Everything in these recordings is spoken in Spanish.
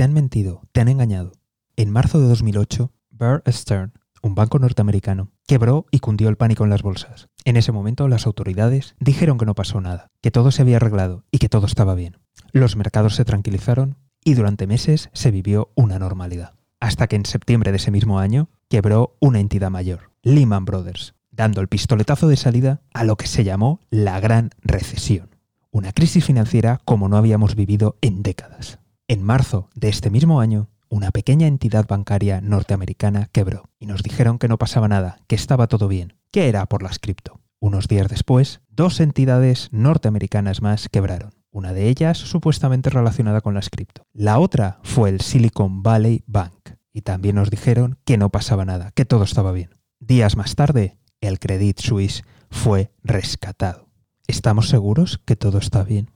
te han mentido, te han engañado. En marzo de 2008, Bear Stearns, un banco norteamericano, quebró y cundió el pánico en las bolsas. En ese momento las autoridades dijeron que no pasó nada, que todo se había arreglado y que todo estaba bien. Los mercados se tranquilizaron y durante meses se vivió una normalidad. Hasta que en septiembre de ese mismo año quebró una entidad mayor, Lehman Brothers, dando el pistoletazo de salida a lo que se llamó la Gran Recesión. Una crisis financiera como no habíamos vivido en décadas. En marzo de este mismo año, una pequeña entidad bancaria norteamericana quebró y nos dijeron que no pasaba nada, que estaba todo bien, que era por las cripto. Unos días después, dos entidades norteamericanas más quebraron una de ellas supuestamente relacionada con las cripto. La otra fue el Silicon Valley Bank, y también nos dijeron que no pasaba nada, que todo estaba bien. Días más tarde, el Credit Suisse fue rescatado. ¿Estamos seguros que todo está bien?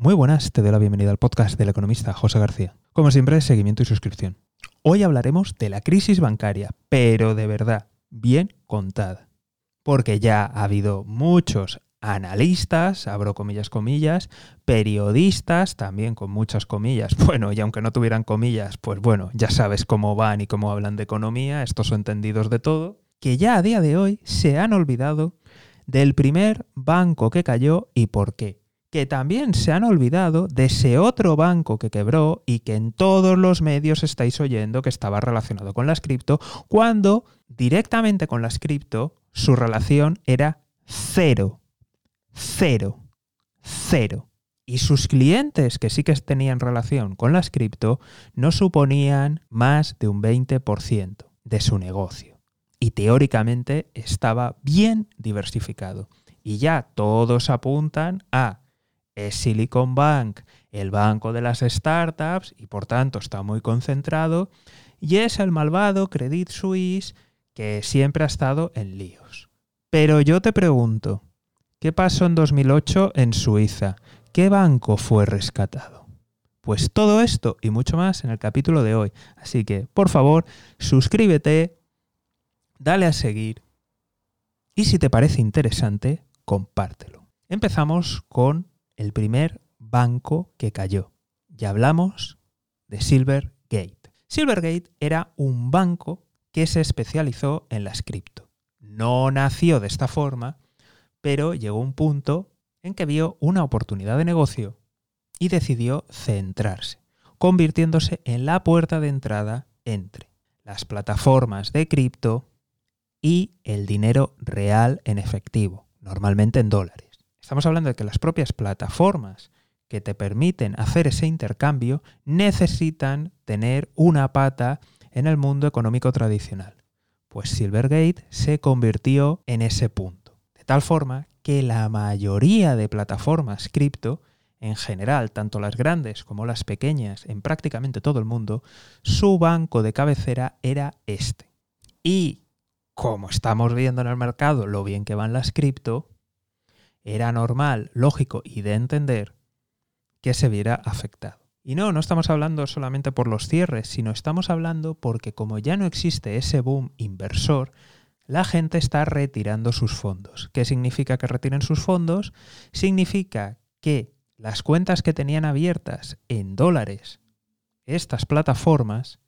Muy buenas, te doy la bienvenida al podcast del economista José García. Como siempre, seguimiento y suscripción. Hoy hablaremos de la crisis bancaria, pero de verdad, bien contada. Porque ya ha habido muchos analistas, abro comillas, comillas, periodistas, también con muchas comillas, bueno, y aunque no tuvieran comillas, pues bueno, ya sabes cómo van y cómo hablan de economía, estos son entendidos de todo, que ya a día de hoy se han olvidado del primer banco que cayó y por qué. Que también se han olvidado de ese otro banco que quebró y que en todos los medios estáis oyendo que estaba relacionado con las cripto, cuando directamente con las cripto su relación era cero cero. Cero. Y sus clientes, que sí que tenían relación con las cripto, no suponían más de un 20% de su negocio. Y teóricamente estaba bien diversificado. Y ya todos apuntan a Silicon Bank, el banco de las startups, y por tanto está muy concentrado, y es el malvado Credit Suisse que siempre ha estado en líos. Pero yo te pregunto, ¿Qué pasó en 2008 en Suiza? ¿Qué banco fue rescatado? Pues todo esto y mucho más en el capítulo de hoy. Así que, por favor, suscríbete, dale a seguir y si te parece interesante, compártelo. Empezamos con el primer banco que cayó. Ya hablamos de Silvergate. Silvergate era un banco que se especializó en las cripto. No nació de esta forma, pero llegó un punto en que vio una oportunidad de negocio y decidió centrarse, convirtiéndose en la puerta de entrada entre las plataformas de cripto y el dinero real en efectivo, normalmente en dólares. Estamos hablando de que las propias plataformas que te permiten hacer ese intercambio necesitan tener una pata en el mundo económico tradicional. Pues Silvergate se convirtió en ese punto tal forma que la mayoría de plataformas cripto, en general, tanto las grandes como las pequeñas, en prácticamente todo el mundo, su banco de cabecera era este. Y como estamos viendo en el mercado lo bien que van las cripto, era normal, lógico y de entender que se viera afectado. Y no, no estamos hablando solamente por los cierres, sino estamos hablando porque como ya no existe ese boom inversor, la gente está retirando sus fondos. ¿Qué significa que retiren sus fondos? Significa que las cuentas que tenían abiertas en dólares estas plataformas,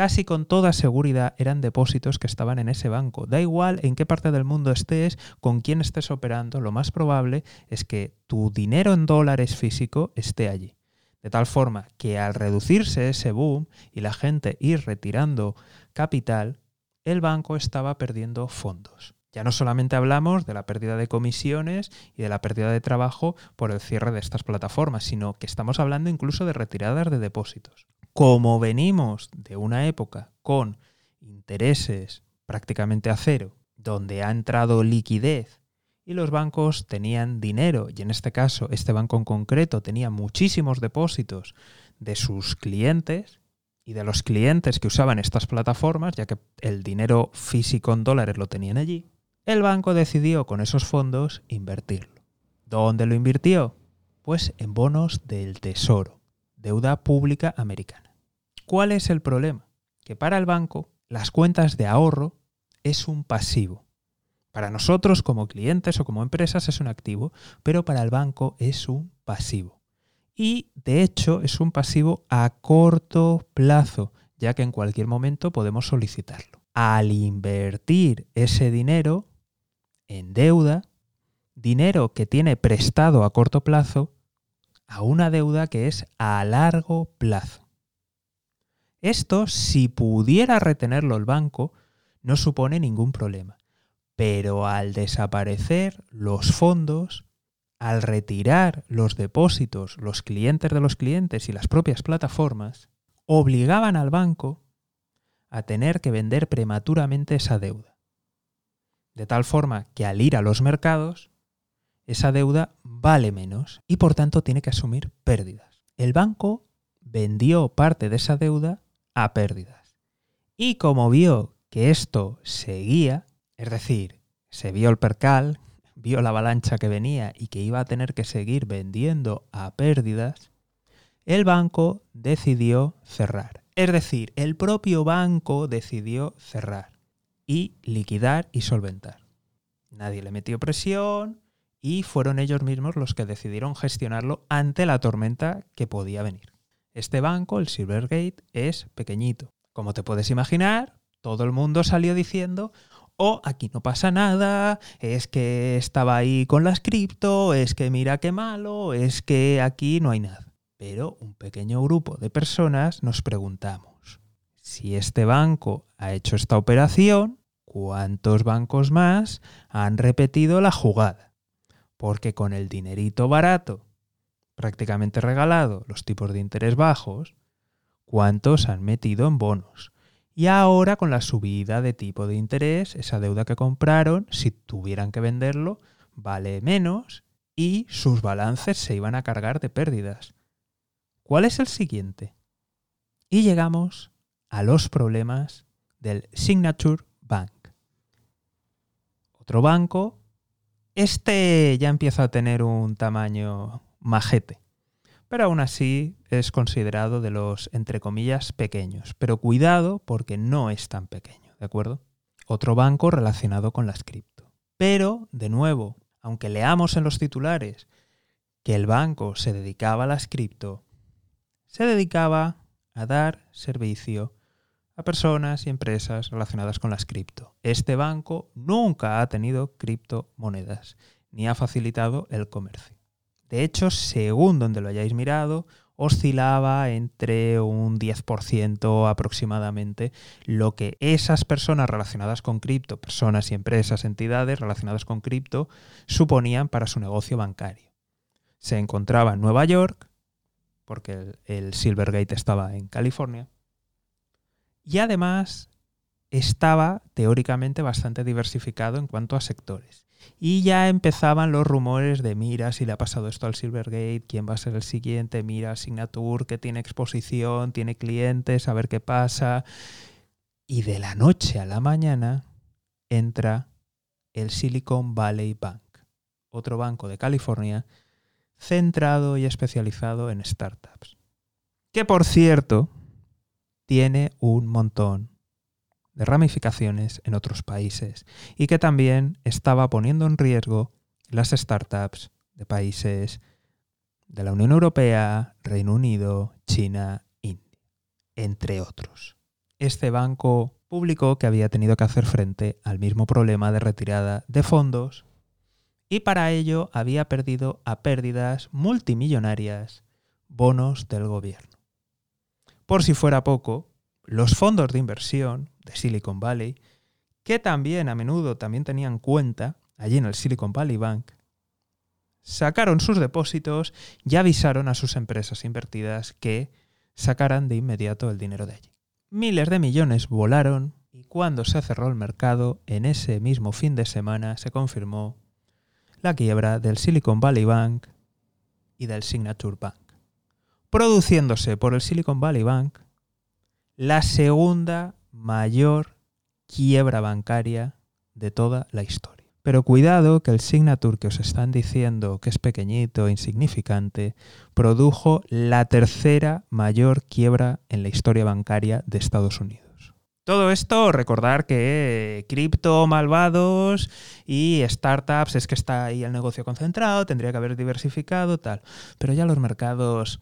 casi con toda seguridad eran depósitos que estaban en ese banco. Da igual en qué parte del mundo estés, con quién estés operando, lo más probable es que tu dinero en dólares físico esté allí. De tal forma que al reducirse ese boom y la gente ir retirando capital, el banco estaba perdiendo fondos. Ya no solamente hablamos de la pérdida de comisiones y de la pérdida de trabajo por el cierre de estas plataformas, sino que estamos hablando incluso de retiradas de depósitos. Como venimos de una época con intereses prácticamente a cero, donde ha entrado liquidez y los bancos tenían dinero, y en este caso este banco en concreto tenía muchísimos depósitos de sus clientes, y de los clientes que usaban estas plataformas, ya que el dinero físico en dólares lo tenían allí, el banco decidió con esos fondos invertirlo. ¿Dónde lo invirtió? Pues en bonos del Tesoro, deuda pública americana. ¿Cuál es el problema? Que para el banco las cuentas de ahorro es un pasivo. Para nosotros como clientes o como empresas es un activo, pero para el banco es un pasivo y de hecho es un pasivo a corto plazo, ya que en cualquier momento podemos solicitarlo. Al invertir ese dinero en deuda, dinero que tiene prestado a corto plazo, a una deuda que es a largo plazo. Esto, si pudiera retenerlo el banco, no supone ningún problema. Pero al desaparecer los fondos, al retirar los depósitos, los clientes de los clientes y las propias plataformas, obligaban al banco a tener que vender prematuramente esa deuda. De tal forma que al ir a los mercados, esa deuda vale menos y por tanto tiene que asumir pérdidas. El banco vendió parte de esa deuda a pérdidas. Y como vio que esto seguía, es decir, se vio el percal, vio la avalancha que venía y que iba a tener que seguir vendiendo a pérdidas, el banco decidió cerrar. Es decir, el propio banco decidió cerrar y liquidar y solventar. Nadie le metió presión y fueron ellos mismos los que decidieron gestionarlo ante la tormenta que podía venir. Este banco, el Silvergate, es pequeñito. Como te puedes imaginar, todo el mundo salió diciendo, oh, aquí no pasa nada, es que estaba ahí con las cripto, es que mira qué malo, es que aquí no hay nada. Pero un pequeño grupo de personas nos preguntamos, si este banco ha hecho esta operación, ¿cuántos bancos más han repetido la jugada? Porque con el dinerito barato, prácticamente regalado, los tipos de interés bajos, ¿cuántos han metido en bonos? Y ahora con la subida de tipo de interés, esa deuda que compraron, si tuvieran que venderlo, vale menos y sus balances se iban a cargar de pérdidas. ¿Cuál es el siguiente? Y llegamos a los problemas del Signature Bank. Otro banco. Este ya empieza a tener un tamaño majete pero aún así es considerado de los, entre comillas, pequeños. Pero cuidado porque no es tan pequeño, ¿de acuerdo? Otro banco relacionado con las cripto. Pero, de nuevo, aunque leamos en los titulares que el banco se dedicaba a las cripto, se dedicaba a dar servicio a personas y empresas relacionadas con las cripto. Este banco nunca ha tenido criptomonedas ni ha facilitado el comercio. De hecho, según donde lo hayáis mirado, oscilaba entre un 10% aproximadamente lo que esas personas relacionadas con cripto, personas y empresas, entidades relacionadas con cripto, suponían para su negocio bancario. Se encontraba en Nueva York, porque el, Silvergate estaba en California, y además estaba teóricamente bastante diversificado en cuanto a sectores. Y ya empezaban los rumores de mira si le ha pasado esto al Silvergate, quién va a ser el siguiente, mira Signature que tiene exposición, tiene clientes, a ver qué pasa. Y de la noche a la mañana entra el Silicon Valley Bank, otro banco de California centrado y especializado en startups. Que por cierto, tiene un montón de ramificaciones en otros países y que también estaba poniendo en riesgo las startups de países de la Unión Europea, Reino Unido, China, India, entre otros. Este banco publicó que había tenido que hacer frente al mismo problema de retirada de fondos y para ello había perdido a pérdidas multimillonarias bonos del gobierno. Por si fuera poco, los fondos de inversión de Silicon Valley, que también a menudo también tenían cuenta allí en el Silicon Valley Bank, sacaron sus depósitos y avisaron a sus empresas invertidas que sacaran de inmediato el dinero de allí. Miles de millones volaron y cuando se cerró el mercado, en ese mismo fin de semana se confirmó la quiebra del Silicon Valley Bank y del Signature Bank, produciéndose por el Silicon Valley Bank la segunda mayor quiebra bancaria de toda la historia. Pero cuidado que el Signature que os están diciendo que es pequeñito, insignificante, produjo la tercera mayor quiebra en la historia bancaria de Estados Unidos. Todo esto, recordar que cripto, malvados y startups, es que está ahí el negocio concentrado, tendría que haber diversificado, tal. Pero ya los mercados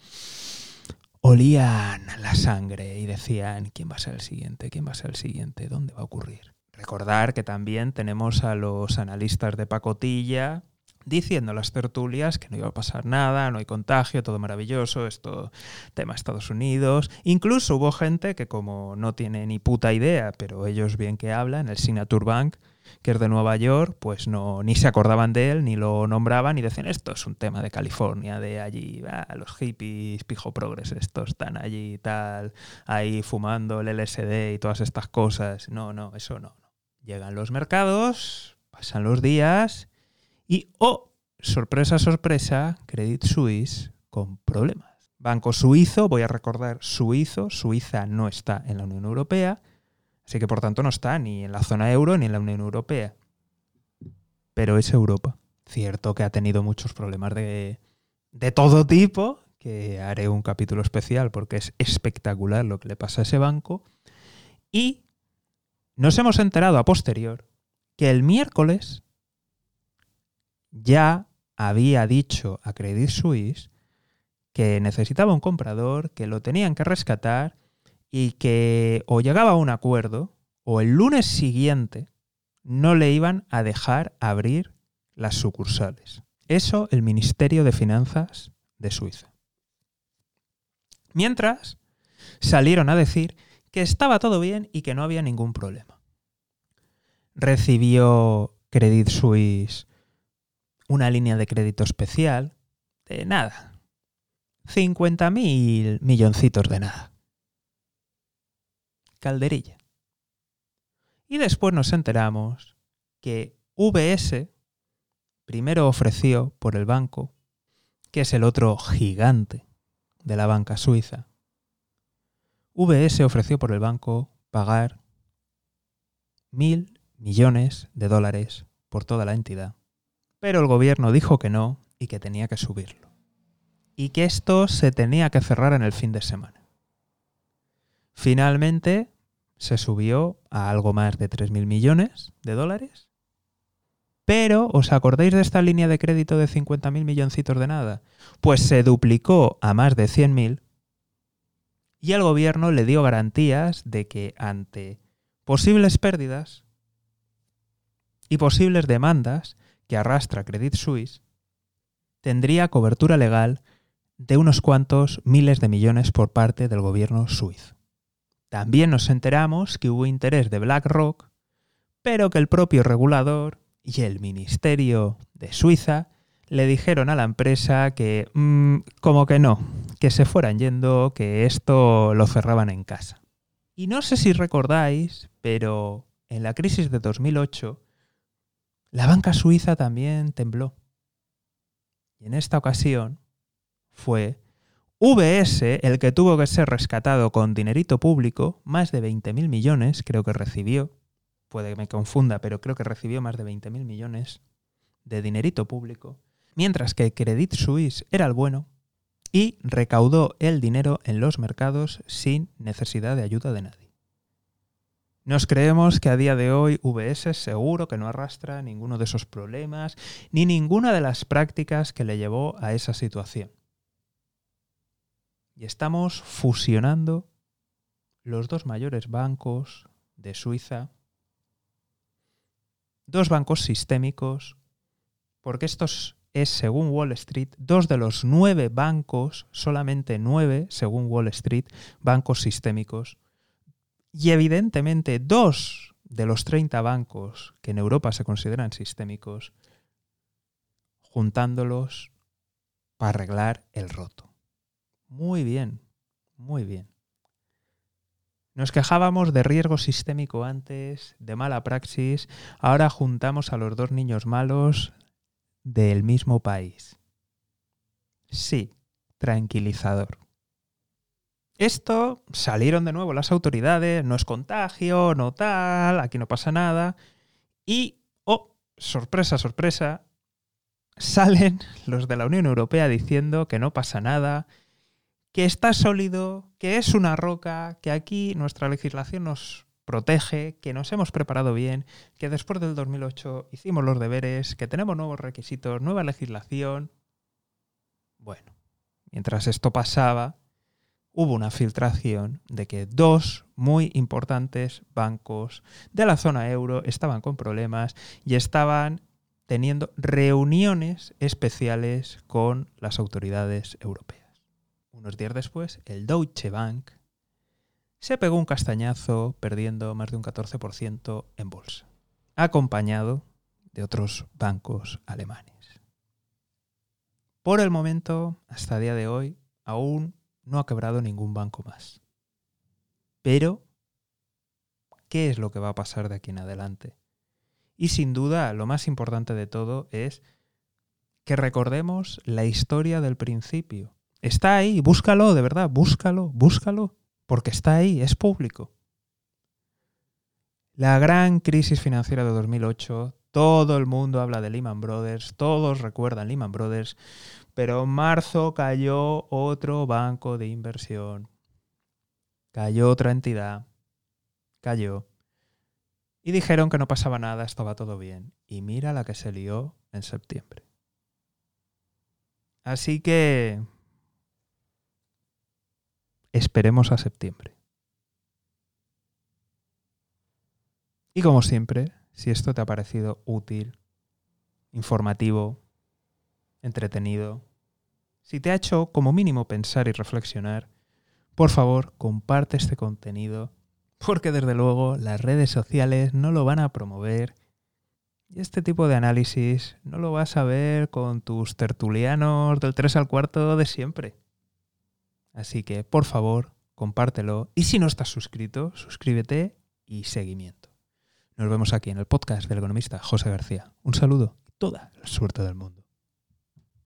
olían la sangre y decían, ¿quién va a ser el siguiente? ¿Quién va a ser el siguiente? ¿Dónde va a ocurrir? Recordar que también tenemos a los analistas de pacotilla diciendo las tertulias que no iba a pasar nada, no hay contagio, todo maravilloso, esto tema Estados Unidos. Incluso hubo gente que como no tiene ni puta idea, pero ellos bien que hablan, el Signature Bank, que es de Nueva York, pues no ni se acordaban de él, ni lo nombraban y decían esto es un tema de California, de allí, los hippies, pijo progres, estos están allí y tal, ahí fumando el LSD y todas estas cosas. No, no, eso no. Llegan los mercados, pasan los días y, oh, sorpresa, sorpresa, Credit Suisse con problemas. Banco suizo, voy a recordar suizo, Suiza no está en la Unión Europea, así que por tanto no está ni en la zona euro ni en la Unión Europea. Pero es Europa. Cierto que ha tenido muchos problemas de, de todo tipo, que haré un capítulo especial porque es espectacular lo que le pasa a ese banco. Y nos hemos enterado a posterior que el miércoles ya había dicho a Credit Suisse que necesitaba un comprador, que lo tenían que rescatar y que o llegaba a un acuerdo o el lunes siguiente no le iban a dejar abrir las sucursales. Eso el Ministerio de Finanzas de Suiza. Mientras, salieron a decir que estaba todo bien y que no había ningún problema. Recibió Credit Suisse una línea de crédito especial de nada. 50.000 milloncitos de nada. Calderilla. Y después nos enteramos que VS primero ofreció por el banco, que es el otro gigante de la banca suiza, VS ofreció por el banco pagar mil millones de dólares por toda la entidad pero el gobierno dijo que no y que tenía que subirlo. Y que esto se tenía que cerrar en el fin de semana. Finalmente se subió a algo más de 3.000 millones de dólares. Pero, ¿os acordáis de esta línea de crédito de 50.000 milloncitos de nada? Pues se duplicó a más de 100.000 y el gobierno le dio garantías de que ante posibles pérdidas y posibles demandas que arrastra Credit Suisse tendría cobertura legal de unos cuantos miles de millones por parte del gobierno suizo. También nos enteramos que hubo interés de BlackRock, pero que el propio regulador y el Ministerio de Suiza le dijeron a la empresa que mm, como que no, que se fueran yendo, que esto lo cerraban en casa. Y no sé si recordáis, pero en la crisis de 2008 la banca suiza también tembló. Y en esta ocasión fue VS el que tuvo que ser rescatado con dinerito público, más de 20.000 millones creo que recibió, puede que me confunda, pero creo que recibió más de 20.000 millones de dinerito público, mientras que Credit Suisse era el bueno y recaudó el dinero en los mercados sin necesidad de ayuda de nadie. Nos creemos que a día de hoy VS seguro que no arrastra ninguno de esos problemas ni ninguna de las prácticas que le llevó a esa situación. Y estamos fusionando los dos mayores bancos de Suiza, dos bancos sistémicos, porque estos es, según Wall Street, dos de los nueve bancos, solamente nueve, según Wall Street, bancos sistémicos y evidentemente dos de los 30 bancos que en Europa se consideran sistémicos, juntándolos para arreglar el roto. Muy bien, muy bien. Nos quejábamos de riesgo sistémico antes, de mala praxis, ahora juntamos a los dos niños malos del mismo país. Sí, tranquilizador. Esto salieron de nuevo las autoridades, no es contagio, no tal, aquí no pasa nada. Y, oh, sorpresa, sorpresa, salen los de la Unión Europea diciendo que no pasa nada, que está sólido, que es una roca, que aquí nuestra legislación nos protege, que nos hemos preparado bien, que después del 2008 hicimos los deberes, que tenemos nuevos requisitos, nueva legislación. Bueno, mientras esto pasaba, hubo una filtración de que dos muy importantes bancos de la zona euro estaban con problemas y estaban teniendo reuniones especiales con las autoridades europeas. Unos días después, el Deutsche Bank se pegó un castañazo perdiendo más de un 14% en bolsa, acompañado de otros bancos alemanes. Por el momento, hasta día de hoy, aún no ha quebrado ningún banco más. Pero, ¿qué es lo que va a pasar de aquí en adelante? Y sin duda, lo más importante de todo es que recordemos la historia del principio. Está ahí, búscalo, de verdad, búscalo, búscalo porque está ahí, es público. La gran crisis financiera de 2008, todo el mundo habla de Lehman Brothers, todos recuerdan Lehman Brothers, pero en marzo cayó otro banco de inversión, cayó otra entidad, cayó. Y dijeron que no pasaba nada, estaba todo bien. Y mira la que se lió en septiembre. Así que Esperemos a septiembre. Y como siempre, si esto te ha parecido útil, informativo, entretenido, si te ha hecho como mínimo pensar y reflexionar, por favor, comparte este contenido, porque desde luego las redes sociales no lo van a promover y este tipo de análisis no lo vas a ver con tus tertulianos del 3 al cuarto de siempre. Así que, por favor, compártelo. Y si no estás suscrito, suscríbete y seguimiento. Nos vemos aquí en el podcast del economista José García. Un saludo y toda la suerte del mundo.